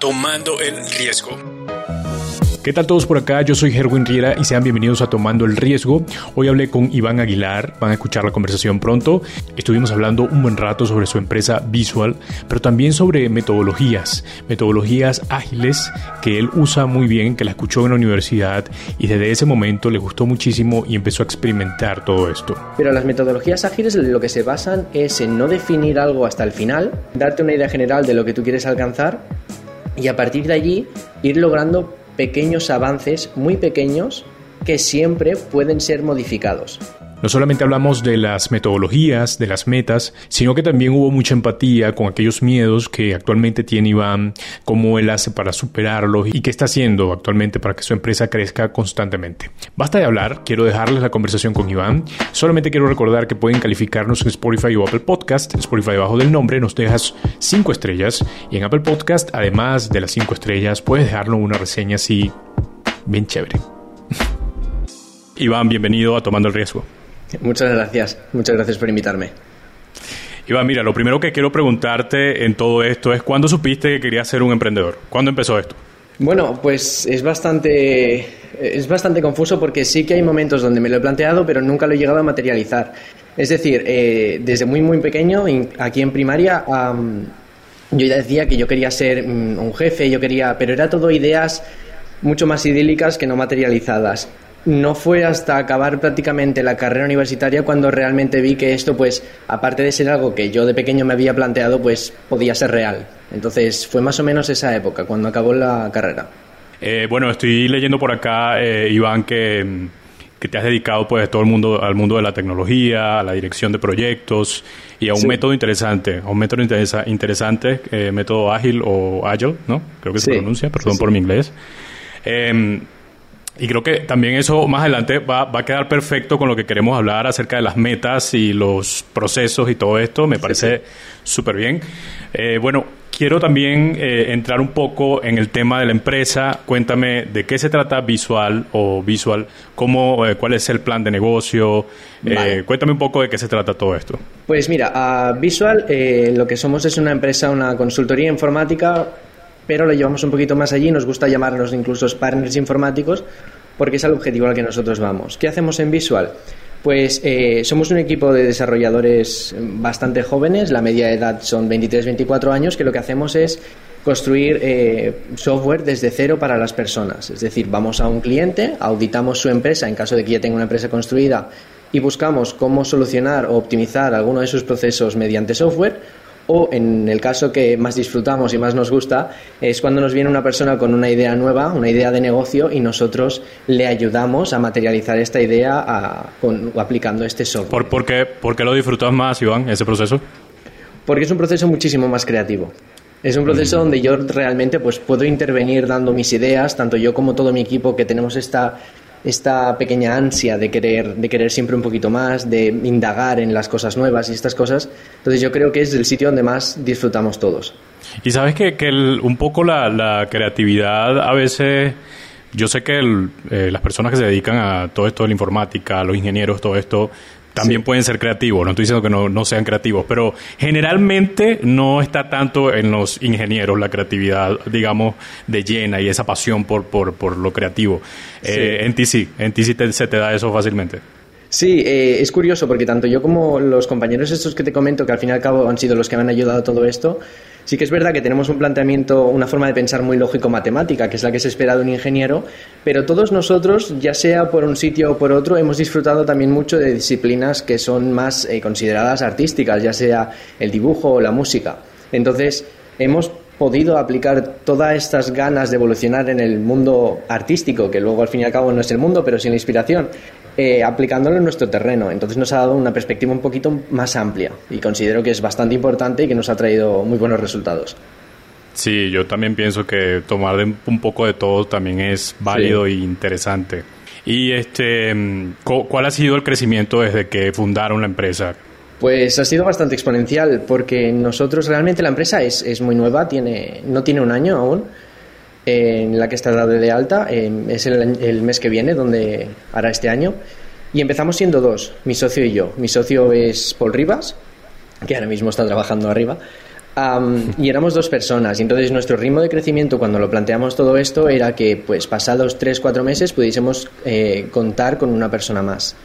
Tomando el riesgo. ¿Qué tal todos por acá? Yo soy Herwin Riera y sean bienvenidos a Tomando el Riesgo. Hoy hablé con Iván Aguilar, van a escuchar la conversación pronto. Estuvimos hablando un buen rato sobre su empresa Visual, pero también sobre metodologías, metodologías ágiles que él usa muy bien, que la escuchó en la universidad y desde ese momento le gustó muchísimo y empezó a experimentar todo esto. Pero las metodologías ágiles lo que se basan es en no definir algo hasta el final, darte una idea general de lo que tú quieres alcanzar y a partir de allí ir logrando pequeños avances muy pequeños que siempre pueden ser modificados. No solamente hablamos de las metodologías, de las metas, sino que también hubo mucha empatía con aquellos miedos que actualmente tiene Iván, cómo él hace para superarlos y qué está haciendo actualmente para que su empresa crezca constantemente. Basta de hablar, quiero dejarles la conversación con Iván. Solamente quiero recordar que pueden calificarnos en Spotify o Apple Podcast. Spotify debajo del nombre nos dejas 5 estrellas y en Apple Podcast, además de las 5 estrellas, puedes dejarnos una reseña así bien chévere. Iván, bienvenido a Tomando el Riesgo. Muchas gracias, muchas gracias por invitarme. Iván, mira, lo primero que quiero preguntarte en todo esto es ¿cuándo supiste que querías ser un emprendedor? ¿Cuándo empezó esto? Bueno, pues es bastante, es bastante confuso porque sí que hay momentos donde me lo he planteado, pero nunca lo he llegado a materializar. Es decir, eh, desde muy, muy pequeño, aquí en primaria, yo ya decía que yo quería ser mm, un jefe, yo quería, pero era todo ideas mucho más idílicas que no materializadas no fue hasta acabar prácticamente la carrera universitaria cuando realmente vi que esto, pues, aparte de ser algo que yo de pequeño me había planteado, pues podía ser real. Entonces fue más o menos esa época, cuando acabó la carrera. Eh, bueno, estoy leyendo por acá, eh, Iván, que, te has dedicado pues todo el mundo al mundo de la tecnología, a la dirección de proyectos y a un método interesante, a un método interesante, eh, método ágil o agile, ¿no? Creo que se pronuncia, perdón por mi inglés. Y creo que también eso más adelante va, va, a quedar perfecto con lo que queremos hablar acerca de las metas y los procesos y todo esto. Me parece súper bien. Eh, bueno, quiero también eh, entrar un poco en el tema de la empresa. Cuéntame de qué se trata Visual o Visual, cómo, eh, cuál es el plan de negocio. Cuéntame un poco de qué se trata todo esto. Pues mira, a Visual lo que somos es una empresa, una consultoría informática pero lo llevamos un poquito más allí, nos gusta llamarnos incluso partners informáticos, porque es el objetivo al que nosotros vamos. ¿Qué hacemos en Visual? Pues eh, somos un equipo de desarrolladores bastante jóvenes, la media edad son 23-24 años, que lo que hacemos es construir eh, software desde cero para las personas. Es decir, vamos a un cliente, auditamos su empresa en caso de que ya tenga una empresa construida y buscamos cómo solucionar o optimizar alguno de sus procesos mediante software o en el caso que más disfrutamos y más nos gusta es cuando nos viene una persona con una idea nueva, una idea de negocio y nosotros le ayudamos a materializar esta idea aplicando este software. ¿Por, qué, ¿Por qué lo disfrutas más, Iván, ese proceso? Porque es un proceso muchísimo más creativo. Es un proceso mm. donde yo realmente pues puedo intervenir dando mis ideas, tanto yo como todo mi equipo que tenemos esta esta pequeña ansia de querer, de querer siempre un poquito más, de indagar en las cosas nuevas y estas cosas. Entonces yo creo que es el sitio donde más disfrutamos todos. Y sabes que, que un poco la, creatividad a veces... Yo sé que eh, las personas que se dedican a todo esto de la informática, los ingenieros, todo esto, también pueden ser creativos, no estoy diciendo que no, no, sean creativos, pero generalmente no está tanto en los ingenieros la creatividad, digamos, de llena y esa pasión por, por, por lo creativo. Eh, en ti sí, en ti sí se te da eso fácilmente. Sí, eh, es curioso porque tanto yo como los compañeros estos que te comento, que al fin y al cabo han sido los que me han ayudado a todo esto, sí que es verdad que tenemos un planteamiento, una forma de pensar muy lógico-matemática, que es la que se espera de un ingeniero, pero todos nosotros, ya sea por un sitio o por otro, hemos disfrutado también mucho de disciplinas que son más eh, consideradas artísticas, ya sea el dibujo o la música. Entonces, hemos podido aplicar todas estas ganas de evolucionar en el mundo artístico, que luego al fin y al cabo no es el mundo, pero sin la inspiración, eh, aplicándolo en nuestro terreno. Entonces nos ha dado una perspectiva un poquito más amplia y considero que es bastante importante y que nos ha traído muy buenos resultados. Sí, yo también pienso que tomar un poco de todo también es válido e interesante. ¿Y este, cuál ha sido el crecimiento desde que fundaron la empresa? Pues ha sido bastante exponencial porque nosotros realmente la empresa es, es muy nueva, tiene, no tiene un año aún en la que está dado de alta. es el, mes que viene, donde hará este año. Y empezamos siendo dos, mi socio y yo. Mi socio es Paul Rivas, que ahora mismo está trabajando arriba. y éramos dos personas. Y entonces nuestro ritmo de crecimiento cuando lo planteamos todo esto era que pues pasados tres, cuatro meses pudiésemos eh, contar con una persona más.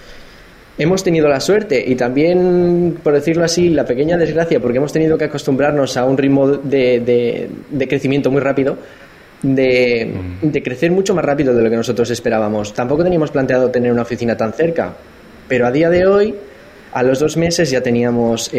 Hemos tenido la suerte y también, por decirlo así, la pequeña desgracia, porque hemos tenido que acostumbrarnos a un ritmo de, crecimiento muy rápido, de, mm. de, crecer mucho más rápido de lo que nosotros esperábamos. Tampoco teníamos planteado tener una oficina tan cerca, pero a día de hoy a los dos meses ya teníamos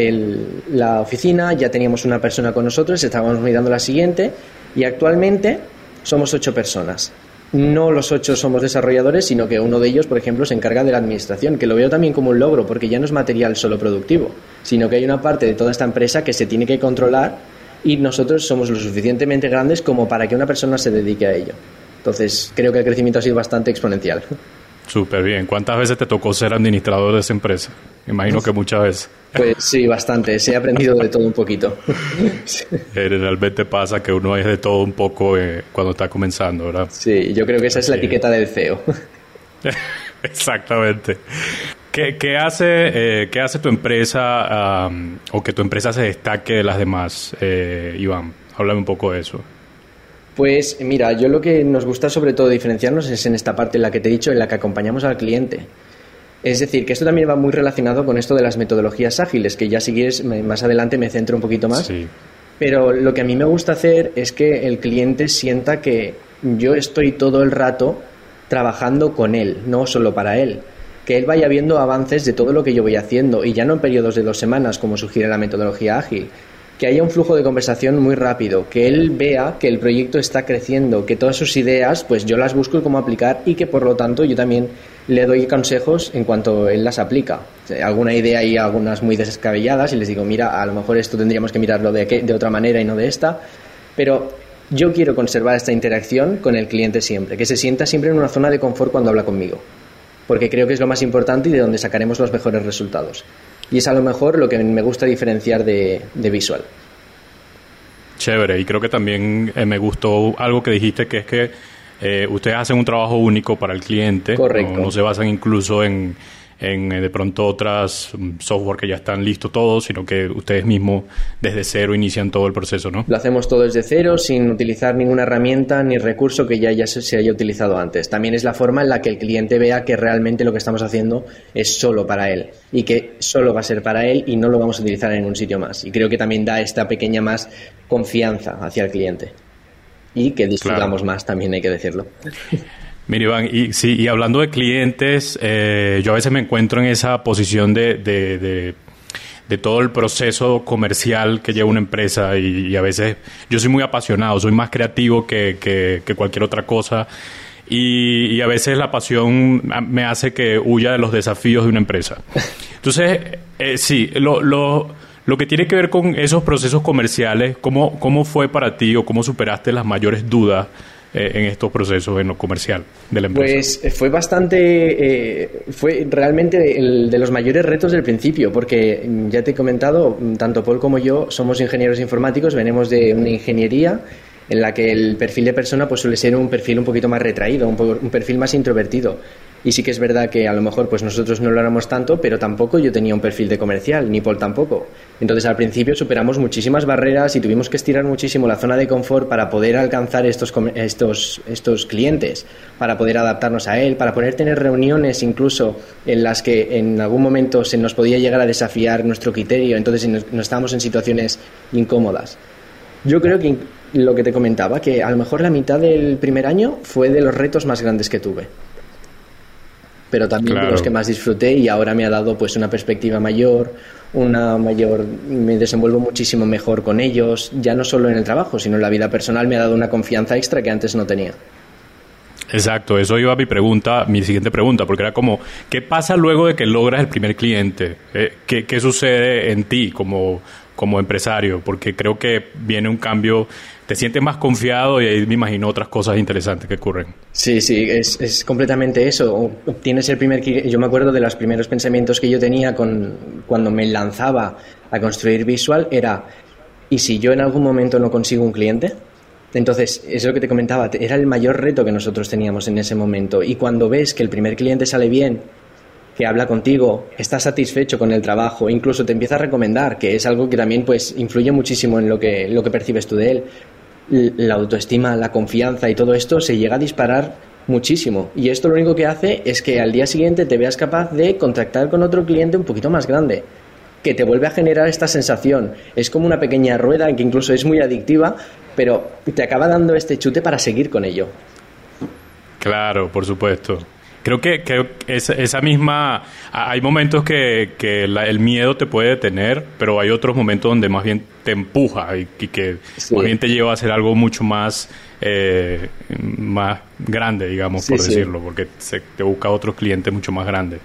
la oficina, ya teníamos una persona con nosotros, estábamos mirando la siguiente y actualmente somos ocho personas. No los ocho somos desarrolladores, sino que uno de ellos, por ejemplo, se encarga de la administración, que lo veo también como un logro, porque ya no es material solo productivo, sino que hay una parte de toda esta empresa que se tiene que controlar y nosotros somos lo suficientemente grandes como para que una persona se dedique a ello. Entonces, creo que el crecimiento ha sido bastante exponencial. Súper bien. ¿Cuántas veces te tocó ser administrador de esa empresa? Imagino que muchas veces. Pues sí, bastante. He aprendido de todo un poquito. Realmente pasa que uno es de todo un poco eh, cuando está comenzando, ¿verdad? Sí, yo creo que esa es la etiqueta del CEO. Exactamente. ¿Qué, hace, eh, ¿Qué hace tu empresa o que tu empresa se destaque de las demás, eh, Iván? Háblame un poco de eso. Pues mira, yo lo que nos gusta sobre todo diferenciarnos es en esta parte en la que te he dicho, en la que acompañamos al cliente. Es decir, que esto también va muy relacionado con esto de las metodologías ágiles, que ya si quieres más adelante me centro un poquito más. Pero lo que a mí me gusta hacer es que el cliente sienta que yo estoy todo el rato trabajando con él, no solo para él. Que él vaya viendo avances de todo lo que yo voy haciendo y ya no en periodos de dos semanas como sugiere la metodología ágil, que haya un flujo de conversación muy rápido, que él vea que el proyecto está creciendo, que todas sus ideas, pues yo las busco y cómo aplicar y que por lo tanto yo también le doy consejos en cuanto él las aplica. Alguna idea y algunas muy descabelladas y les digo, mira, a lo mejor esto tendríamos que mirarlo de, de otra manera y no de esta, pero yo quiero conservar esta interacción con el cliente siempre, que se sienta siempre en una zona de confort cuando habla conmigo, porque creo que es lo más importante y de donde sacaremos los mejores resultados. Y es a lo mejor lo que me gusta diferenciar de, visual. Chévere, y creo que también eh, me gustó algo que dijiste, que es que eh, ustedes hacen un trabajo único para el cliente. Correcto. no se basan incluso en, en eh, de pronto otras mm, software que ya están listos todos, sino que ustedes mismos desde cero inician todo el proceso, ¿no? Lo hacemos todo desde cero, sin utilizar ninguna herramienta ni recurso que ya, ya se, haya utilizado antes. También es la forma en la que el cliente vea que realmente lo que estamos haciendo es solo para él y que solo va a ser para él y no lo vamos a utilizar en ningún sitio más. Y creo que también da esta pequeña más confianza hacia el cliente y que disfrutamos más, también hay que decirlo. Mira, Iván, y, sí, y hablando de clientes, eh, yo a veces me encuentro en esa posición de, de, de, todo el proceso comercial que lleva una empresa y, a veces yo soy muy apasionado, soy más creativo que, que, cualquier otra cosa y, a veces la pasión me hace que huya de los desafíos de una empresa. Entonces, eh, sí, lo, lo, lo que tiene que ver con esos procesos comerciales, ¿cómo, ¿cómo fue para ti o cómo superaste las mayores dudas? Eh, en estos procesos en lo comercial de la empresa? Pues eh, fue bastante, eh, fue realmente el de los mayores retos del principio, porque mm, ya te he comentado, mm, tanto Paul como yo somos ingenieros informáticos, venimos de una ingeniería en la que el perfil de persona pues suele ser un perfil un poquito más retraído, un perfil más introvertido. Y sí que es verdad que a lo mejor pues nosotros no lo éramos tanto, pero tampoco yo tenía un perfil de comercial, ni Paul tampoco. Entonces al principio superamos muchísimas barreras y tuvimos que estirar muchísimo la zona de confort para poder alcanzar estos, estos, estos clientes, para poder adaptarnos a él, para poder tener reuniones incluso en las que en algún momento se nos podía llegar a desafiar nuestro criterio, entonces no estábamos en situaciones incómodas. Yo creo que lo que te comentaba, que a lo mejor la mitad del primer año fue de los retos más grandes que tuve pero también de los que más disfruté y ahora me ha dado pues una perspectiva mayor, una mayor me desenvuelvo muchísimo mejor con ellos, ya no solo en el trabajo, sino en la vida personal me ha dado una confianza extra que antes no tenía. Exacto, eso iba a mi pregunta, mi siguiente pregunta, porque era como, ¿qué pasa luego de que logras el primer cliente? Eh, ¿Qué, qué sucede en ti como, como empresario? Porque creo que viene un cambio te sientes más confiado y ahí me imagino otras cosas interesantes que ocurren. Sí, sí, es, es completamente eso. Tienes el primer... Yo me acuerdo de los primeros pensamientos que yo tenía con, cuando me lanzaba a construir visual, era, ¿y si yo en algún momento no consigo un cliente? Entonces, es lo que te comentaba, era el mayor reto que nosotros teníamos en ese momento. Y cuando ves que el primer cliente sale bien que habla contigo, está satisfecho con el trabajo, incluso te empieza a recomendar, que es algo que también pues influye muchísimo en lo que, lo que percibes tú de él. La autoestima, la confianza y todo esto se llega a disparar muchísimo. Y esto lo único que hace es que al día siguiente te veas capaz de contactar con otro cliente un poquito más grande, que te vuelve a generar esta sensación. Es como una pequeña rueda que incluso es muy adictiva, pero te acaba dando este chute para seguir con ello. Claro, por supuesto. Creo que, esa, misma... Hay momentos que, el miedo te puede detener, pero hay otros momentos donde más bien te empuja y, que más bien te lleva a hacer algo mucho más, eh, más grande, digamos, por decirlo, porque se, te busca otros clientes mucho más grandes.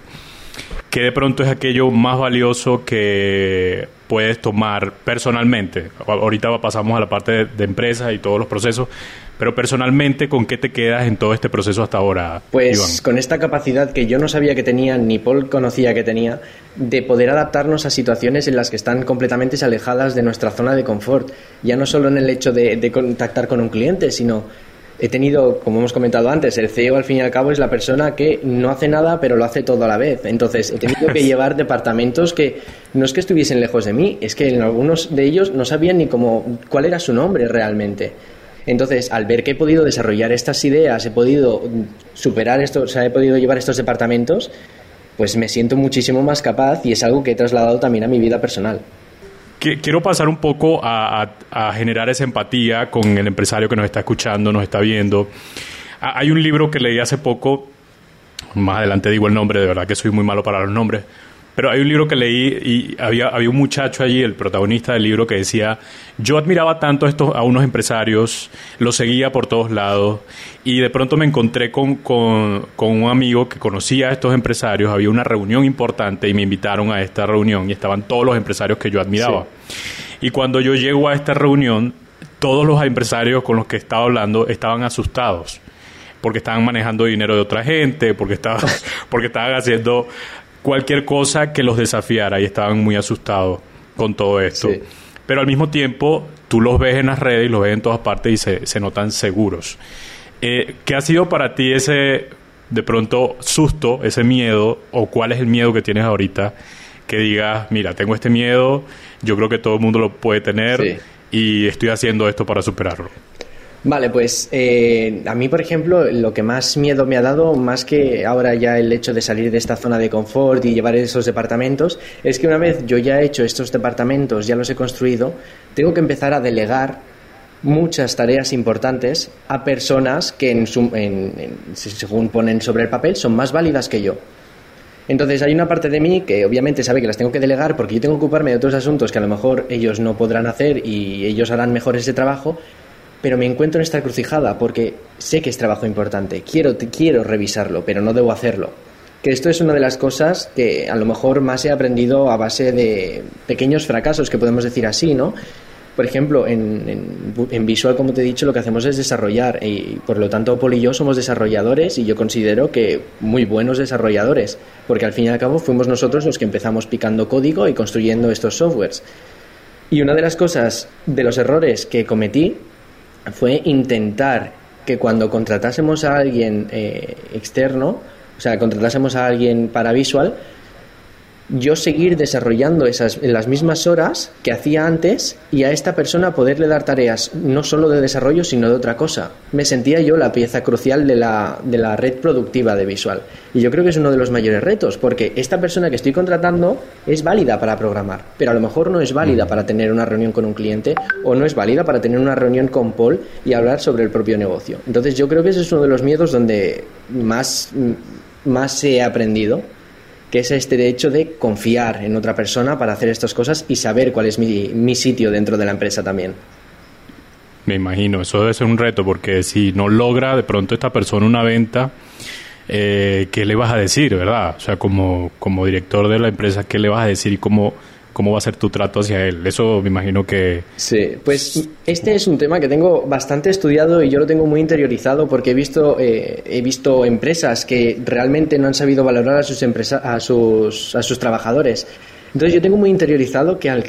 ¿Qué de pronto es aquello más valioso que puedes tomar personalmente? Ahorita pasamos a la parte de empresas y todos los procesos, pero personalmente, ¿con qué te quedas en todo este proceso hasta ahora? Pues con esta capacidad que yo no sabía que tenía, ni Paul conocía que tenía, de poder adaptarnos a situaciones en las que están completamente alejadas de nuestra zona de confort. Ya no solo en el hecho de, de contactar con un cliente, sino he tenido, como hemos comentado antes, el CEO al fin y al cabo es la persona que no hace nada pero lo hace todo a la vez. Entonces he tenido que llevar departamentos que no es que estuviesen lejos de mí, es que en algunos de ellos no sabían ni cómo, cuál era su nombre realmente. Entonces, al ver que he podido desarrollar estas ideas, he podido superar esto, o sea, he podido llevar estos departamentos, pues me siento muchísimo más capaz y es algo que he trasladado también a mi vida personal. Quiero pasar un poco a, generar esa empatía con el empresario que nos está escuchando, nos está viendo. Hay un libro que leí hace poco, más adelante digo el nombre, de verdad que soy muy malo para los nombres, pero hay un libro que leí y había, había un muchacho allí, el protagonista del libro, que decía, yo admiraba tanto a, estos, a unos empresarios, los seguía por todos lados y de pronto me encontré con, con, un amigo que conocía a estos empresarios, había una reunión importante y me invitaron a esta reunión y estaban todos los empresarios que yo admiraba. Y cuando yo llego a esta reunión, todos los empresarios con los que estaba hablando estaban asustados porque estaban manejando dinero de otra gente, porque estaban, porque estaban haciendo cualquier cosa que los desafiara y estaban muy asustados con todo esto. Pero al mismo tiempo, tú los ves en las redes y los ves en todas partes y se, se notan seguros. Eh, ¿Qué ha sido para ti ese, de pronto, susto, ese miedo, o cuál es el miedo que tienes ahorita? Que digas, mira, tengo este miedo, yo creo que todo el mundo lo puede tener y estoy haciendo esto para superarlo. Vale, pues eh, a mí, por ejemplo, lo que más miedo me ha dado, más que ahora ya el hecho de salir de esta zona de confort y llevar esos departamentos, es que una vez yo ya he hecho estos departamentos, ya los he construido, tengo que empezar a delegar muchas tareas importantes a personas que, en según ponen sobre el papel, son más válidas que yo. Entonces hay una parte de mí que obviamente sabe que las tengo que delegar porque yo tengo que ocuparme de otros asuntos que a lo mejor ellos no podrán hacer y ellos harán mejor ese trabajo, pero me encuentro en esta crucijada porque sé que es trabajo importante, quiero, quiero revisarlo, pero no debo hacerlo. Que esto es una de las cosas que a lo mejor más he aprendido a base de pequeños fracasos, que podemos decir así, ¿no? Por ejemplo, en, en, Visual, como te he dicho, lo que hacemos es desarrollar y por lo tanto Paul y yo somos desarrolladores y yo considero que muy buenos desarrolladores, porque al fin y al cabo fuimos nosotros los que empezamos picando código y construyendo estos softwares. Y una de las cosas, de los errores que cometí, fue intentar que cuando contratásemos a alguien eh, externo, o sea, contratásemos a alguien para visual, yo seguir desarrollando esas en las mismas horas que hacía antes y a esta persona poderle dar tareas no solo de desarrollo sino de otra cosa. Me sentía yo la pieza crucial de la, de la red productiva de Visual. Y yo creo que es uno de los mayores retos porque esta persona que estoy contratando es válida para programar, pero a lo mejor no es válida mm. para tener una reunión con un cliente o no es válida para tener una reunión con Paul y hablar sobre el propio negocio. Entonces yo creo que ese es uno de los miedos donde más, más he aprendido que es este hecho de confiar en otra persona para hacer estas cosas y saber cuál es mi, sitio dentro de la empresa también. Me imagino, eso debe ser un reto, porque si no logra de pronto esta persona una venta, eh, ¿qué le vas a decir, verdad? O sea, como, como director de la empresa, ¿qué le vas a decir y cómo, cómo va a ser tu trato hacia él. Eso me imagino que... Sí, pues este es un tema que tengo bastante estudiado y yo lo tengo muy interiorizado porque he visto, eh, he visto empresas que realmente no han sabido valorar a sus, empresa, a sus, a sus trabajadores. Entonces yo tengo muy interiorizado que al,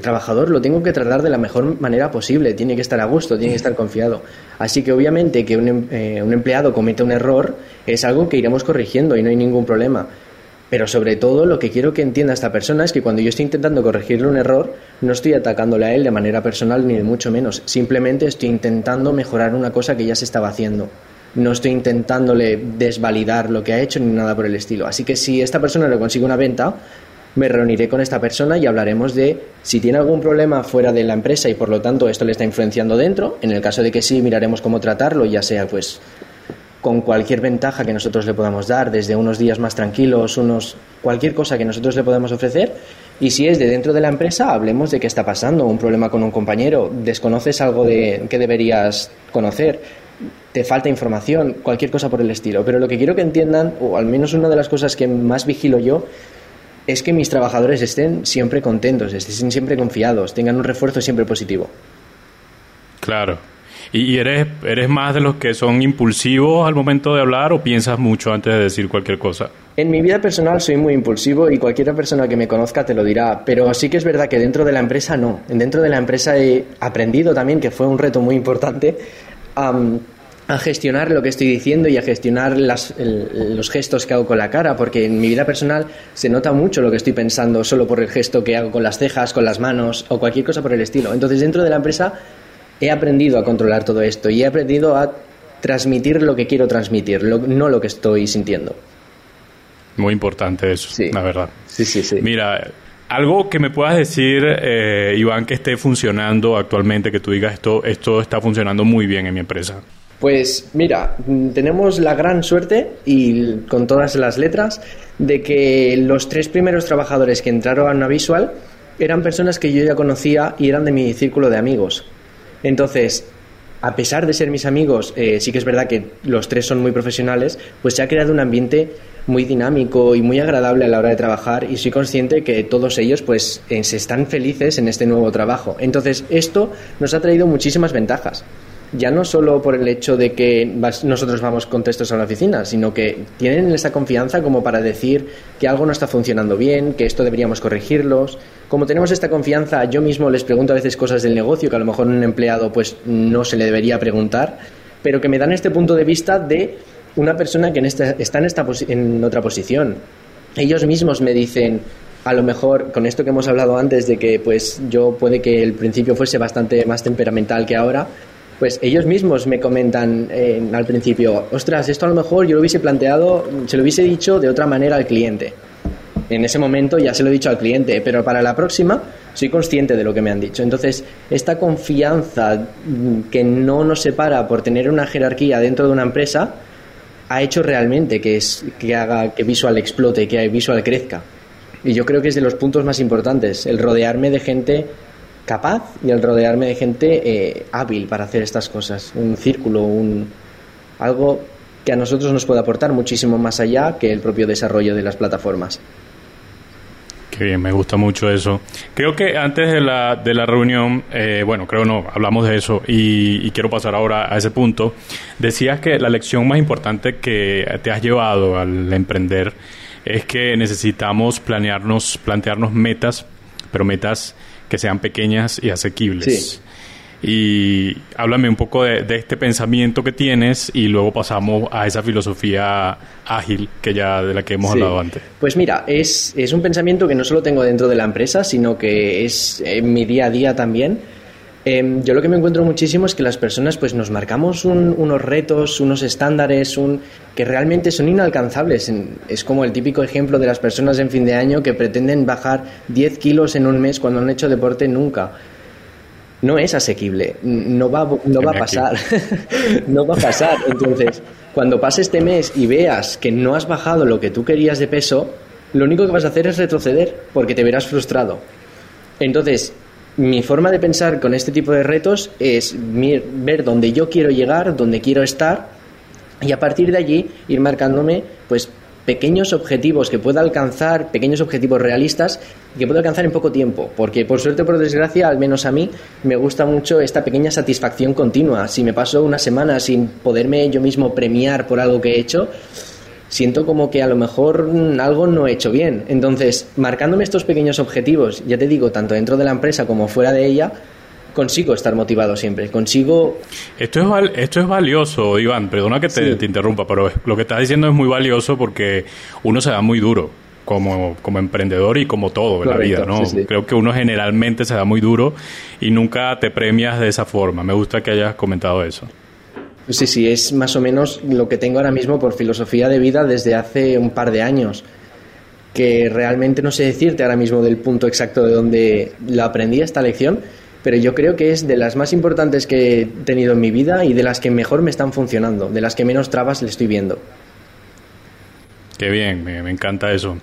trabajador lo tengo que tratar de la mejor manera posible, tiene que estar a gusto, tiene que estar confiado. Así que obviamente que un, em, eh, un empleado cometa un error es algo que iremos corrigiendo y no hay ningún problema Pero sobre todo lo que quiero que entienda esta persona es que cuando yo estoy intentando corregirle un error, no estoy atacándole a él de manera personal ni mucho menos. Simplemente estoy intentando mejorar una cosa que ya se estaba haciendo. No estoy intentándole desvalidar lo que ha hecho ni nada por el estilo. Así que si esta persona le consigue una venta, me reuniré con esta persona y hablaremos de si tiene algún problema fuera de la empresa y por lo tanto esto le está influenciando dentro. En el caso de que sí, miraremos cómo tratarlo, ya sea pues con cualquier ventaja que nosotros le podamos dar, desde unos días más tranquilos, unos cualquier cosa que nosotros le podamos ofrecer. Y si es de dentro de la empresa, hablemos de qué está pasando, un problema con un compañero, desconoces algo de que deberías conocer, te falta información, cualquier cosa por el estilo. Pero lo que quiero que entiendan, o al menos una de las cosas que más vigilo yo, es que mis trabajadores estén siempre contentos, estén siempre confiados, tengan un refuerzo siempre positivo. Claro, ¿Y eres, eres más de los que son impulsivos al momento de hablar o piensas mucho antes de decir cualquier cosa? En mi vida personal soy muy impulsivo y cualquier persona que me conozca te lo dirá, pero sí que es verdad que dentro de la empresa no. Dentro de la empresa he aprendido también, que fue un reto muy importante, a gestionar lo que estoy diciendo y a gestionar los gestos que hago con la cara, porque en mi vida personal se nota mucho lo que estoy pensando solo por el gesto que hago con las cejas, con las manos o cualquier cosa por el estilo. Entonces dentro de la empresa he aprendido a controlar todo esto y he aprendido a transmitir lo que quiero transmitir, no lo que estoy sintiendo. Muy importante eso, la verdad. Sí, sí, sí. Mira, algo que me puedas decir, eh, Iván, que esté funcionando actualmente, que tú digas esto, esto está funcionando muy bien en mi empresa. Pues mira, tenemos la gran suerte y con todas las letras de que los tres primeros trabajadores que entraron a Visual eran personas que yo ya conocía y eran de mi círculo de amigos. Entonces, a pesar de ser mis amigos, eh, sí que es verdad que los tres son muy profesionales, pues se ha creado un ambiente muy dinámico y muy agradable a la hora de trabajar y soy consciente que todos ellos pues se están felices en este nuevo trabajo. Entonces, esto nos ha traído muchísimas ventajas ya no solo por el hecho de que nosotros vamos con textos a la oficina, sino que tienen esa confianza como para decir que algo no está funcionando bien, que esto deberíamos corregirlos. Como tenemos esta confianza, yo mismo les pregunto a veces cosas del negocio que a lo mejor un empleado pues no se le debería preguntar, pero que me dan este punto de vista de una persona que en esta, está en, esta en otra posición. Ellos mismos me dicen, a lo mejor con esto que hemos hablado antes de que pues yo puede que el principio fuese bastante más temperamental que ahora, pues ellos mismos me comentan eh, al principio, ostras, esto a lo mejor yo lo hubiese planteado, se lo hubiese dicho de otra manera al cliente. En ese momento ya se lo he dicho al cliente, pero para la próxima soy consciente de lo que me han dicho. Entonces, esta confianza que no nos separa por tener una jerarquía dentro de una empresa ha hecho realmente que, es, que haga que Visual explote, que Visual crezca. Y yo creo que es de los puntos más importantes, el rodearme de gente capaz y al rodearme de gente eh, hábil para hacer estas cosas. Un círculo, un algo que a nosotros nos puede aportar muchísimo más allá que el propio desarrollo de las plataformas. Qué bien, me gusta mucho eso. Creo que antes de la, de la reunión, eh, bueno, creo no, hablamos de eso y, y, quiero pasar ahora a ese punto. Decías que la lección más importante que te has llevado al emprender es que necesitamos planearnos, plantearnos metas, pero metas que sean pequeñas y asequibles. Y háblame un poco de, este pensamiento que tienes y luego pasamos a esa filosofía ágil que ya de la que hemos hablado antes. Pues mira, es, es un pensamiento que no solo tengo dentro de la empresa, sino que es en mi día a día también Em, yo lo que me encuentro muchísimo es que las personas pues nos marcamos unos retos, unos estándares un, que realmente son inalcanzables. Es como el típico ejemplo de las personas en fin de año que pretenden bajar 10 kilos en un mes cuando han hecho deporte nunca. No es asequible, no va, no va a pasar, no va a pasar. Entonces, cuando pase este mes y veas que no has bajado lo que tú querías de peso, lo único que vas a hacer es retroceder porque te verás frustrado. Entonces, mi forma de pensar con este tipo de retos es ver dónde yo quiero llegar, dónde quiero estar y a partir de allí ir marcándome pues pequeños objetivos que pueda alcanzar, pequeños objetivos realistas que pueda alcanzar en poco tiempo, porque por suerte o por desgracia, al menos a mí, me gusta mucho esta pequeña satisfacción continua. Si me paso una semana sin poderme yo mismo premiar por algo que he hecho, siento como que a lo mejor algo no he hecho bien. Entonces, marcándome estos pequeños objetivos, ya te digo, tanto dentro de la empresa como fuera de ella, consigo estar motivado siempre, consigo... Esto es, esto es valioso, Iván, perdona que te, te, interrumpa, pero lo que estás diciendo es muy valioso porque uno se da muy duro. como, como emprendedor y como todo en la vida, ¿no? Creo que uno generalmente se da muy duro y nunca te premias de esa forma. Me gusta que hayas comentado eso. Sí, sí, es más o menos lo que tengo ahora mismo por filosofía de vida desde hace un par de años, que realmente no sé decirte ahora mismo del punto exacto de donde la aprendí esta lección, pero yo creo que es de las más importantes que he tenido en mi vida y de las que mejor me están funcionando, de las que menos trabas le estoy viendo. Qué bien, me, encanta eso.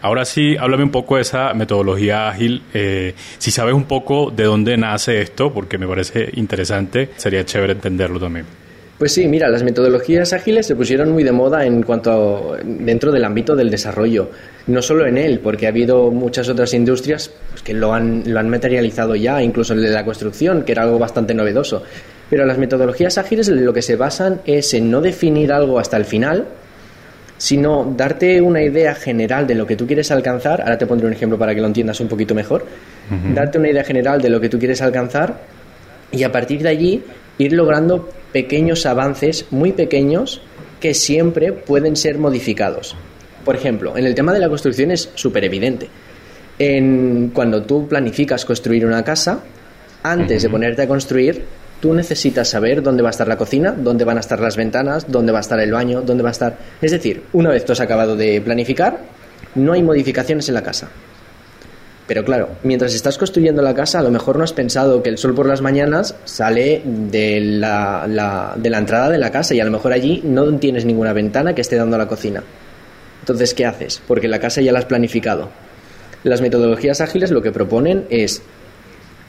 Ahora sí, háblame un poco de esa metodología ágil. Eh, si sabes un poco de dónde nace esto, porque me parece interesante, sería chévere entenderlo también. Pues sí, mira, las metodologías ágiles se pusieron muy de moda en cuanto dentro del ámbito del desarrollo. No solo en él, porque ha habido muchas otras industrias pues, que lo han, lo han materializado ya, incluso el de la construcción, que era algo bastante novedoso. Pero las metodologías ágiles lo que se basan es en no definir algo hasta el final, sino darte una idea general de lo que tú quieres alcanzar. Ahora te pondré un ejemplo para que lo entiendas un poquito mejor. Darte una idea general de lo que tú quieres alcanzar y a partir de allí ir logrando pequeños avances muy pequeños que siempre pueden ser modificados. Por ejemplo, en el tema de la construcción es súper evidente. En, cuando tú planificas construir una casa, antes de ponerte a construir, tú necesitas saber dónde va a estar la cocina, dónde van a estar las ventanas, dónde va a estar el baño, dónde va a estar... Es decir, una vez tú has acabado de planificar, no hay modificaciones en la casa. Pero claro, mientras estás construyendo la casa, a lo mejor no has pensado que el sol por las mañanas sale de la, de la entrada de la casa y a lo mejor allí no tienes ninguna ventana que esté dando a la cocina. Entonces, ¿qué haces? Porque la casa ya la has planificado. Las metodologías ágiles lo que proponen es,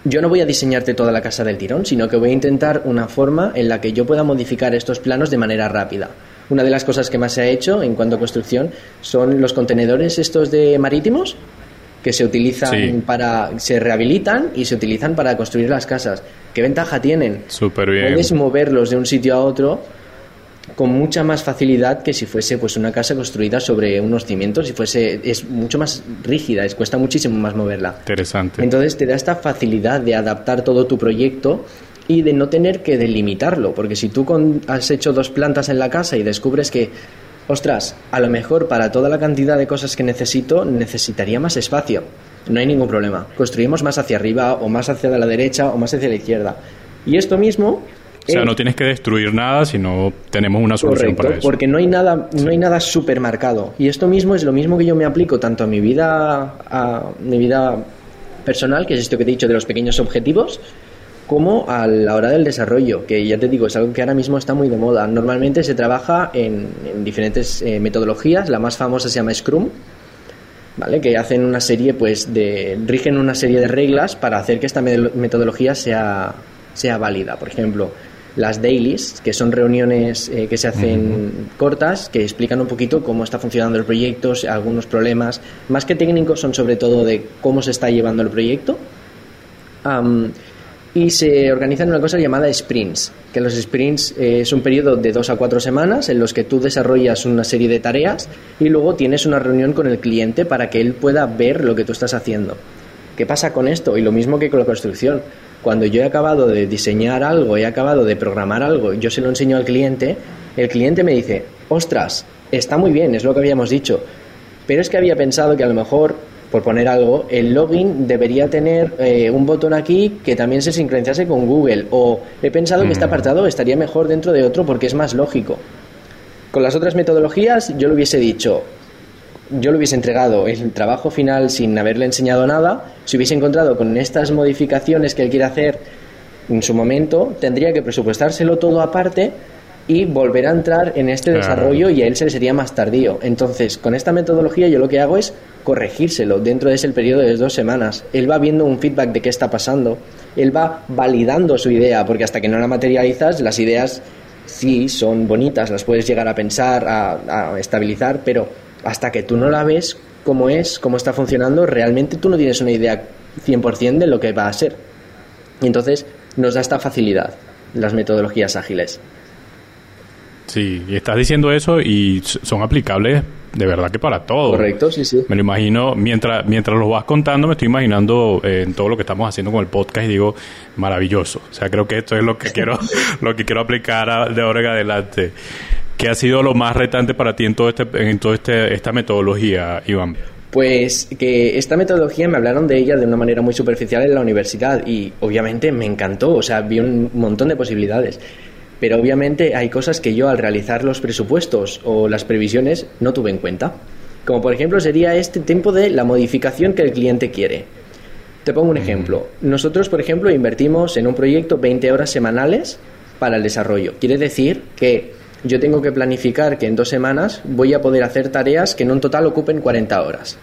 yo no voy a diseñarte toda la casa del tirón, sino que voy a intentar una forma en la que yo pueda modificar estos planos de manera rápida. Una de las cosas que más se ha hecho en cuanto a construcción son los contenedores estos de marítimos, que se utilizan para se rehabilitan y se utilizan para construir las casas. ¿Qué ventaja tienen? Súper bien. Puedes moverlos de un sitio a otro con mucha más facilidad que si fuese pues una casa construida sobre unos cimientos y fuese es mucho más rígida, es cuesta muchísimo más moverla. Interesante. Entonces te da esta facilidad de adaptar todo tu proyecto y de no tener que delimitarlo, porque si tú has hecho dos plantas en la casa y descubres que ostras, a lo mejor para toda la cantidad de cosas que necesito necesitaría más espacio. No hay ningún problema. Construimos más hacia arriba o más hacia la derecha o más hacia la izquierda. Y esto mismo o sea, no tienes que destruir nada, sino tenemos una solución para eso. Porque no hay nada, no hay nada supermercado. Y esto mismo es lo mismo que yo me aplico tanto a mi vida, a mi vida personal, que es esto que te he dicho de los pequeños objetivos, como a la hora del desarrollo, que ya te digo, es algo que ahora mismo está muy de moda. Normalmente se trabaja en, diferentes eh, metodologías, la más famosa se llama Scrum, ¿vale? que hacen una serie, pues, de, rigen una serie de reglas para hacer que esta metodología sea, sea válida. Por ejemplo, las dailies, que son reuniones eh, que se hacen cortas, que explican un poquito cómo está funcionando el proyecto, algunos problemas, más que técnicos, son sobre todo de cómo se está llevando el proyecto y se organizan una cosa llamada sprints, que los sprints eh, es un periodo de dos a cuatro semanas en los que tú desarrollas una serie de tareas y luego tienes una reunión con el cliente para que él pueda ver lo que tú estás haciendo. ¿Qué pasa con esto? Y lo mismo que con la construcción. Cuando yo he acabado de diseñar algo, he acabado de programar algo, yo se lo enseño al cliente, el cliente me dice, ostras, está muy bien, es lo que habíamos dicho, pero es que había pensado que a lo mejor por poner algo, el login debería tener eh, un botón aquí que también se sincronizase con Google. O he pensado que este mm. apartado estaría mejor dentro de otro porque es más lógico. Con las otras metodologías yo le hubiese dicho, yo le hubiese entregado el trabajo final sin haberle enseñado nada, si hubiese encontrado con estas modificaciones que él quiere hacer en su momento, tendría que presupuestárselo todo aparte y volver a entrar en este desarrollo y a él se le sería más tardío. Entonces, con esta metodología yo lo que hago es corregírselo dentro de ese periodo de dos semanas. Él va viendo un feedback de qué está pasando, él va validando su idea, porque hasta que no la materializas, las ideas sí son bonitas, las puedes llegar a pensar, a, a estabilizar, pero hasta que tú no la ves cómo es, cómo está funcionando, realmente tú no tienes una idea 100% de lo que va a ser. Y entonces nos da esta facilidad las metodologías ágiles. Sí, y estás diciendo eso y son aplicables de verdad que para todo. Correcto, sí, sí. Me lo imagino, mientras, mientras lo vas contando, me estoy imaginando eh, en todo lo que estamos haciendo con el podcast y digo, maravilloso. O sea, creo que esto es lo que quiero, lo que quiero aplicar de ahora en adelante. ¿Qué ha sido lo más retante para ti en todo este, en todo este, esta metodología, Iván? Pues que esta metodología me hablaron de ella de una manera muy superficial en la universidad y obviamente me encantó, o sea, vi un montón de posibilidades. Pero obviamente hay cosas que yo al realizar los presupuestos o las previsiones no tuve en cuenta. Como por ejemplo sería este tiempo de la modificación que el cliente quiere. Te pongo un ejemplo. Nosotros, por ejemplo, invertimos en un proyecto 20 horas semanales para el desarrollo. Quiere decir que yo tengo que planificar que en dos semanas voy a poder hacer tareas que en un total ocupen 40 horas.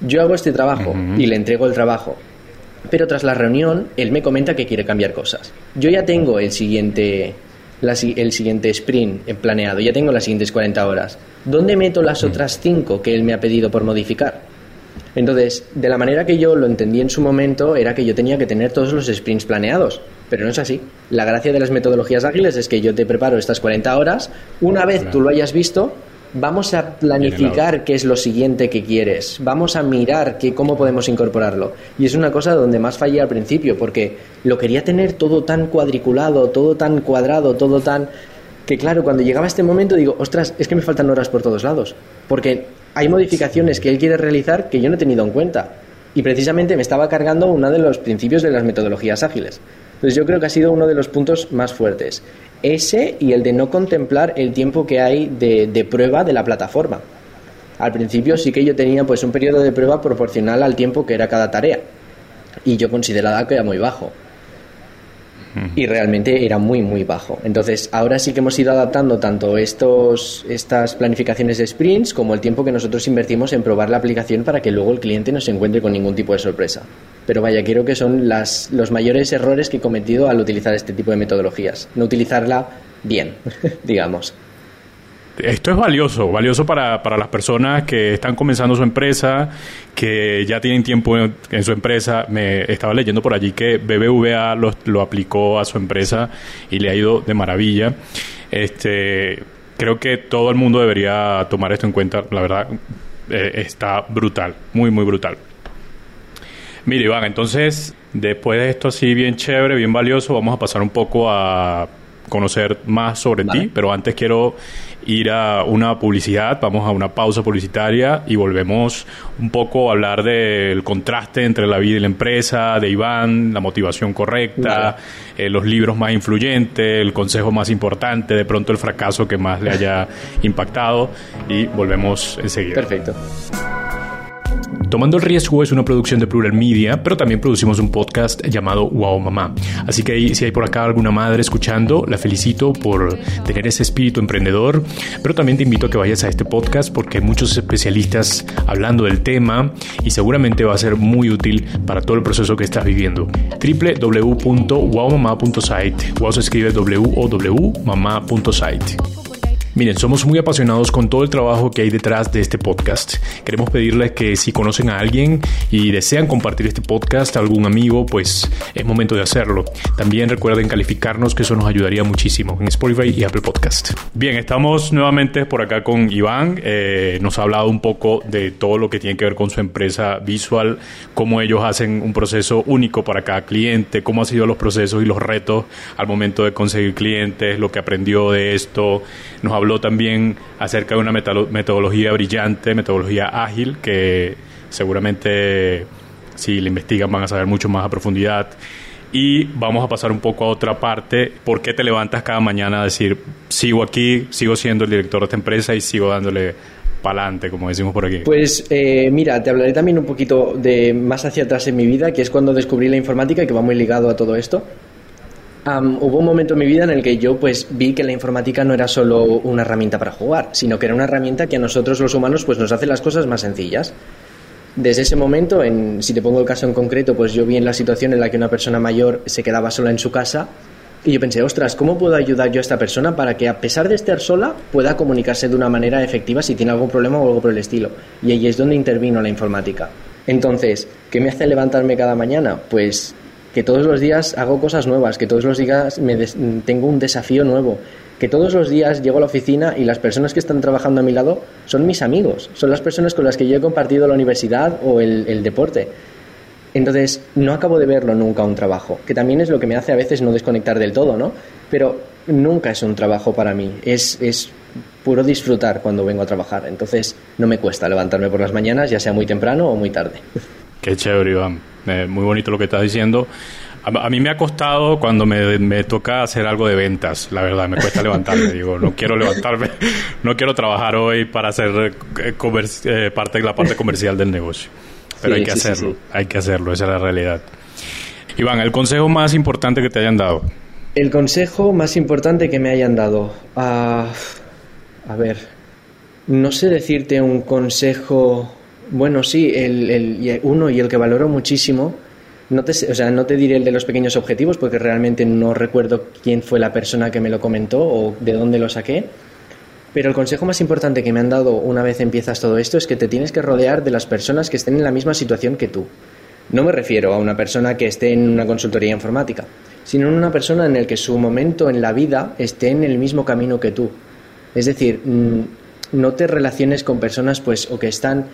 Yo hago este trabajo y le entrego el trabajo. Pero tras la reunión, él me comenta que quiere cambiar cosas. Yo ya tengo el siguiente, el siguiente sprint planeado, ya tengo las siguientes 40 horas. ¿Dónde meto las otras 5 que él me ha pedido por modificar? Entonces, de la manera que yo lo entendí en su momento, era que yo tenía que tener todos los sprints planeados. Pero no es así. La gracia de las metodologías ágiles es que yo te preparo estas 40 horas, una vez tú lo hayas visto, vamos a planificar qué es lo siguiente que quieres, vamos a mirar qué, cómo podemos incorporarlo. Y es una cosa donde más fallé al principio, porque lo quería tener todo tan cuadriculado, todo tan cuadrado, todo tan... que claro, cuando llegaba este momento digo, ostras, es que me faltan horas por todos lados, porque hay modificaciones que él quiere realizar que yo no he tenido en cuenta. Y precisamente me estaba cargando uno de los principios de las metodologías ágiles. Entonces yo creo que ha sido uno de los puntos más fuertes. Ese y el de no contemplar el tiempo que hay de, de prueba de la plataforma. Al principio sí que yo tenía pues un periodo de prueba proporcional al tiempo que era cada tarea. Y yo consideraba que era muy bajo y realmente era muy muy bajo. Entonces, ahora sí que hemos ido adaptando tanto estos estas planificaciones de sprints como el tiempo que nosotros invertimos en probar la aplicación para que luego el cliente no se encuentre con ningún tipo de sorpresa. Pero vaya, creo que son las, los mayores errores que he cometido al utilizar este tipo de metodologías, no utilizarla bien, digamos esto es valioso, valioso para, para, las personas que están comenzando su empresa, que ya tienen tiempo en, su empresa. Me estaba leyendo por allí que BBVA lo, lo, aplicó a su empresa y le ha ido de maravilla. Este, creo que todo el mundo debería tomar esto en cuenta. La verdad, eh, está brutal, muy, muy brutal. Mire, Iván, entonces, después de esto así bien chévere, bien valioso, vamos a pasar un poco a conocer más sobre ti, pero antes quiero ir a una publicidad, vamos a una pausa publicitaria y volvemos un poco a hablar del contraste entre la vida y la empresa, de Iván, la motivación correcta, eh, los libros más influyentes, el consejo más importante, de pronto el fracaso que más le haya impactado y volvemos enseguida. Perfecto. Tomando el Riesgo es una producción de Plural Media, pero también producimos un podcast llamado Wow Mamá. Así que si hay por acá alguna madre escuchando, la felicito por tener ese espíritu emprendedor, pero también te invito a que vayas a este podcast porque hay muchos especialistas hablando del tema y seguramente va a ser muy útil para todo el proceso que estás viviendo. www.wowmama.site. Wow se escribe w o w mamá.site. Miren, somos muy apasionados con todo el trabajo que hay detrás de este podcast. Queremos pedirles que si conocen a alguien y desean compartir este podcast a algún amigo, pues es momento de hacerlo. También recuerden calificarnos, que eso nos ayudaría muchísimo en Spotify y Apple Podcast. Bien, estamos nuevamente por acá con Iván. Eh, nos ha hablado un poco de todo lo que tiene que ver con su empresa visual, cómo ellos hacen un proceso único para cada cliente, cómo han sido los procesos y los retos al momento de conseguir clientes, lo que aprendió de esto. Nos habló también acerca de una metodología brillante, metodología ágil, que seguramente si la investigan van a saber mucho más a profundidad. Y vamos a pasar un poco a otra parte. ¿Por qué te levantas cada mañana a decir, sigo aquí, sigo siendo el director de esta empresa y sigo dándole para adelante, como decimos por aquí? Pues eh, mira, te hablaré también un poquito de más hacia atrás en mi vida, que es cuando descubrí la informática y que va muy ligado a todo esto hubo un momento en mi vida en el que yo pues vi que la informática no era solo una herramienta para jugar, sino que era una herramienta que a nosotros los humanos pues nos hace las cosas más sencillas. Desde ese momento, en, si te pongo el caso en concreto, pues yo vi en la situación en la que una persona mayor se quedaba sola en su casa y yo pensé, ostras, ¿cómo puedo ayudar yo a esta persona para que a pesar de estar sola pueda comunicarse de una manera efectiva si tiene algún problema o algo por el estilo? Y ahí es donde intervino la informática. Entonces, ¿qué me hace levantarme cada mañana? Pues que todos los días hago cosas nuevas, que todos los días me tengo un desafío nuevo, que todos los días llego a la oficina y las personas que están trabajando a mi lado son mis amigos, son las personas con las que yo he compartido la universidad o el, deporte. Entonces, no acabo de verlo nunca un trabajo, que también es lo que me hace a veces no desconectar del todo, ¿no? Pero nunca es un trabajo para mí, es, es puro disfrutar cuando vengo a trabajar. Entonces no me cuesta levantarme por las mañanas, ya sea muy temprano o muy tarde. Qué chévere, Iván. Eh, muy bonito lo que estás diciendo. A, mí me ha costado cuando me, toca hacer algo de ventas, la verdad, me cuesta levantarme. Digo, no quiero levantarme, no quiero trabajar hoy para hacer eh, eh, parte de la parte comercial del negocio. Pero hay que hacerlo, hay que hacerlo, esa es la realidad. Iván, el consejo más importante que te hayan dado. El consejo más importante que me hayan dado. Ah, a ver, no sé decirte un consejo. Bueno, sí, el, el, uno y el que valoro muchísimo no te, o sea, no te diré el de los pequeños objetivos porque realmente no recuerdo quién fue la persona que me lo comentó o de dónde lo saqué. Pero el consejo más importante que me han dado una vez empiezas todo esto es que te tienes que rodear de las personas que estén en la misma situación que tú. No me refiero a una persona que esté en una consultoría informática, sino a una persona en el que su momento en la vida esté en el mismo camino que tú. Es decir, mm, no te relaciones con personas pues o que están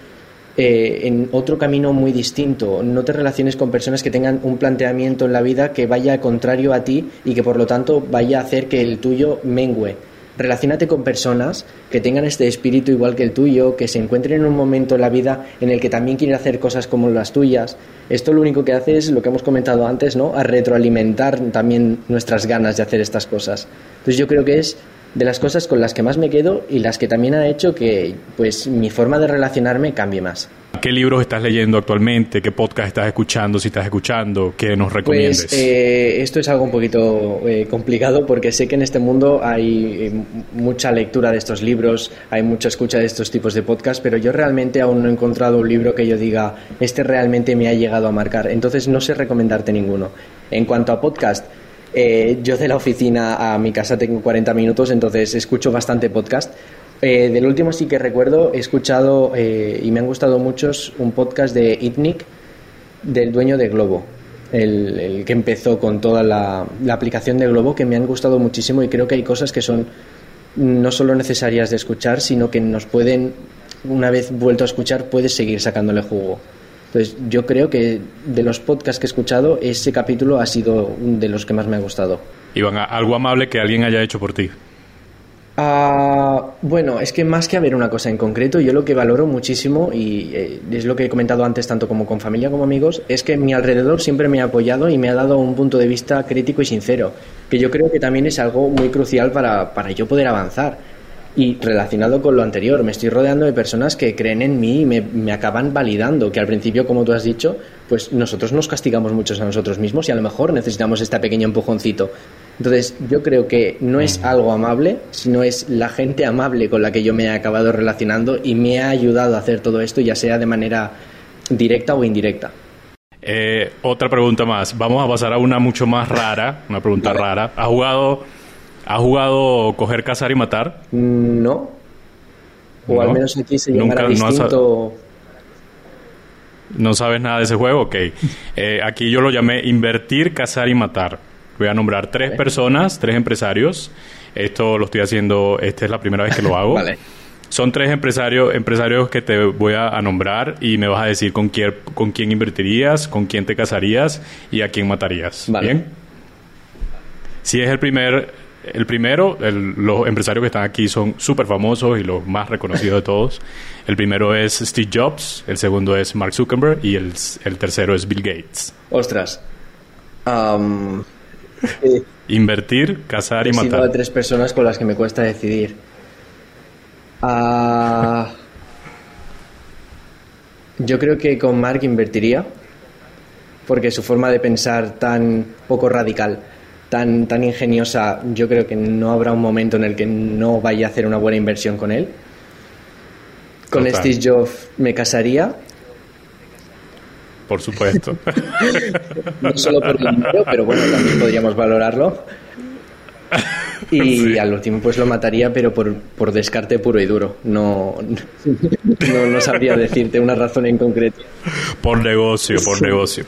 eh, en otro camino muy distinto. No te relaciones con personas que tengan un planteamiento en la vida que vaya contrario a ti y que por lo tanto vaya a hacer que el tuyo mengue. Relaciónate con personas que tengan este espíritu igual que el tuyo, que se encuentren en un momento en la vida en el que también quieren hacer cosas como las tuyas. Esto lo único que hace es lo que hemos comentado antes, ¿no? A retroalimentar también nuestras ganas de hacer estas cosas. Entonces yo creo que es de las cosas con las que más me quedo y las que también ha hecho que pues mi forma de relacionarme cambie más. ¿Qué libros estás leyendo actualmente? ¿Qué podcast estás escuchando? Si estás escuchando, ¿qué nos recomiendes? Pues, eh, esto es algo un poquito eh, complicado porque sé que en este mundo hay eh, mucha lectura de estos libros, hay mucha escucha de estos tipos de podcast, pero yo realmente aún no he encontrado un libro que yo diga, este realmente me ha llegado a marcar. Entonces no sé recomendarte ninguno. En cuanto a podcast, eh, yo de la oficina a mi casa tengo 40 minutos, entonces escucho bastante podcast. Eh, del último sí que recuerdo, he escuchado eh, y me han gustado muchos un podcast de Itnik, del dueño de Globo, el, que empezó con toda la, la, aplicación de Globo, que me han gustado muchísimo y creo que hay cosas que son no solo necesarias de escuchar, sino que nos pueden, una vez vuelto a escuchar, puedes seguir sacándole jugo. Entonces, yo creo que de los podcasts que he escuchado, ese capítulo ha sido uno de los que más me ha gustado. Iván, algo amable que alguien haya hecho por ti. Ah, bueno, es que más que haber una cosa en concreto, yo lo que valoro muchísimo, y eh, es lo que he comentado antes tanto como con familia como amigos, es que mi alrededor siempre me ha apoyado y me ha dado un punto de vista crítico y sincero, que yo creo que también es algo muy crucial para, para yo poder avanzar. Y relacionado con lo anterior, me estoy rodeando de personas que creen en mí y me, acaban validando, que al principio, como tú has dicho, pues nosotros nos castigamos muchos a nosotros mismos y a lo mejor necesitamos este pequeño empujoncito. Entonces, yo creo que no es algo amable, sino es la gente amable con la que yo me he acabado relacionando y me ha ayudado a hacer todo esto, ya sea de manera directa o indirecta. Eh, otra pregunta más. Vamos a pasar a una mucho más rara, una pregunta rara. ¿Has jugado ¿Has jugado Coger, Cazar y Matar? No. O al menos aquí se llamará distinto... No, sabes nada de ese juego? Ok. Eh, aquí yo lo llamé Invertir, Cazar y Matar. Voy a nombrar tres personas, tres empresarios. Esto lo estoy haciendo, esta es la primera vez que lo hago. vale. Son tres empresarios, empresarios que te voy a, nombrar y me vas a decir con quién, con quién invertirías, con quién te casarías y a quién matarías. ¿Bien? Si es el primer el primero, los empresarios que están aquí son súper famosos y los más reconocidos de todos. El primero es Steve Jobs, el segundo es Mark Zuckerberg y el, tercero es Bill Gates. Ostras. Invertir, casar y matar. de tres personas con las que me cuesta decidir. Ah, yo creo que con Mark invertiría porque su forma de pensar tan poco radical tan, tan ingeniosa, yo creo que no habrá un momento en el que no vaya a hacer una buena inversión con él. Con Steve Jobs me casaría. Por supuesto. no solo por el dinero, pero bueno, también podríamos valorarlo. Y al último pues lo mataría, pero por, por descarte puro y duro. No, no, no, sabría decirte una razón en concreto. Por negocio, por negocio.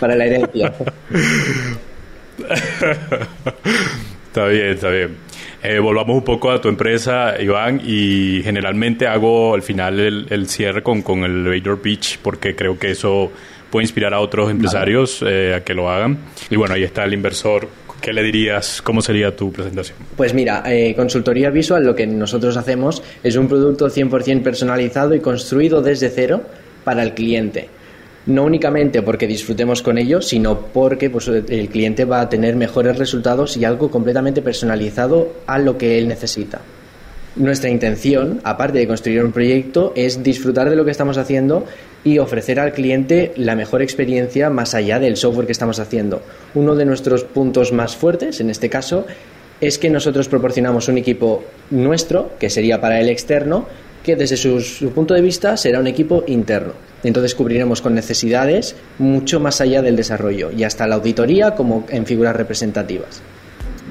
Para la herencia. está bien, está bien. Eh, volvamos un poco a tu empresa, Iván, y generalmente hago al final el, cierre con, con, el elevator pitch porque creo que eso puede inspirar a otros empresarios eh, a que lo hagan. Y bueno, ahí está el inversor ¿Qué le dirías? ¿Cómo sería tu presentación? Pues mira, eh, consultoría visual lo que nosotros hacemos es un producto 100% personalizado y construido desde cero para el cliente. No únicamente porque disfrutemos con ello, sino porque pues, el cliente va a tener mejores resultados y algo completamente personalizado a lo que él necesita. Nuestra intención, aparte de construir un proyecto, es disfrutar de lo que estamos haciendo y ofrecer al cliente la mejor experiencia más allá del software que estamos haciendo. Uno de nuestros puntos más fuertes, en este caso, es que nosotros proporcionamos un equipo nuestro, que sería para el externo, que desde su, su, punto de vista será un equipo interno. Entonces cubriremos con necesidades mucho más allá del desarrollo y hasta la auditoría como en figuras representativas.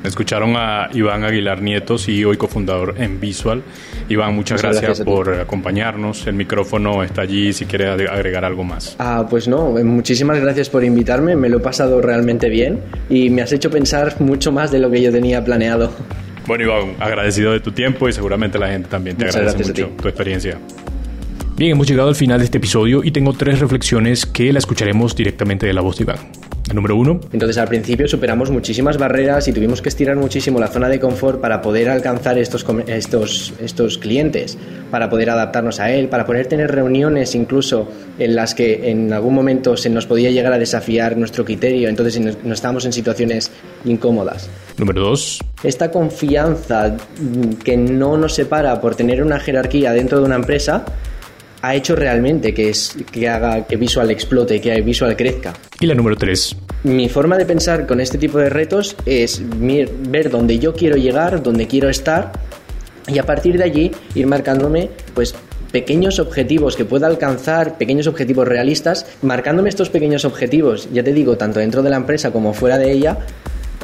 Escucharon a Iván Aguilar Nieto, CEO y cofundador en Visual. Iván, muchas, muchas gracias, gracias por acompañarnos. El micrófono está allí si quiere agregar algo más. Ah, pues no, muchísimas gracias por invitarme. Me lo he pasado realmente bien y me has hecho pensar mucho más de lo que yo tenía planeado. Bueno, Iván, agradecido de tu tiempo y seguramente la gente también te muchas agradece mucho tu experiencia. Bien, hemos llegado al final de este episodio y tengo tres reflexiones que la escucharemos directamente de la voz de Iván. Número uno. Entonces al principio superamos muchísimas barreras y tuvimos que estirar muchísimo la zona de confort para poder alcanzar estos, estos, estos clientes, para poder adaptarnos a él, para poder tener reuniones incluso en las que en algún momento se nos podía llegar a desafiar nuestro criterio, entonces no nos estábamos en situaciones incómodas. Número dos. Esta confianza que no nos separa por tener una jerarquía dentro de una empresa ha hecho realmente que, es, que haga que Visual explote, que Visual crezca. Y la número 3. Mi forma de pensar con este tipo de retos es ver dónde yo quiero llegar, dónde quiero estar y a partir de allí ir marcándome pues pequeños objetivos que pueda alcanzar, pequeños objetivos realistas, marcándome estos pequeños objetivos, ya te digo, tanto dentro de la empresa como fuera de ella,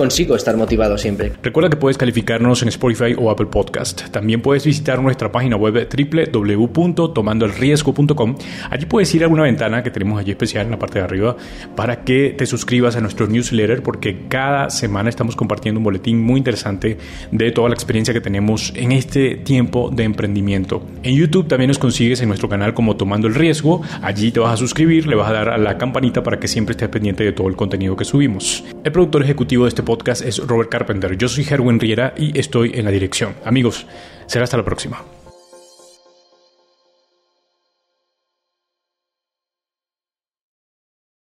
consigo estar motivado siempre. Recuerda que puedes calificarnos en Spotify o Apple Podcast. También puedes visitar nuestra página web www.tomandoelriesgo.com. Allí puedes ir a una ventana que tenemos allí especial en la parte de arriba para que te suscribas a nuestro newsletter porque cada semana estamos compartiendo un boletín muy interesante de toda la experiencia que tenemos en este tiempo de emprendimiento. En YouTube también nos consigues en nuestro canal como Tomando el Riesgo. Allí te vas a suscribir, le vas a dar a la campanita para que siempre estés pendiente de todo el contenido que subimos. El productor ejecutivo de este podcast es Robert Carpenter. Yo soy Herwin Riera y estoy en la dirección. Amigos, será hasta la próxima.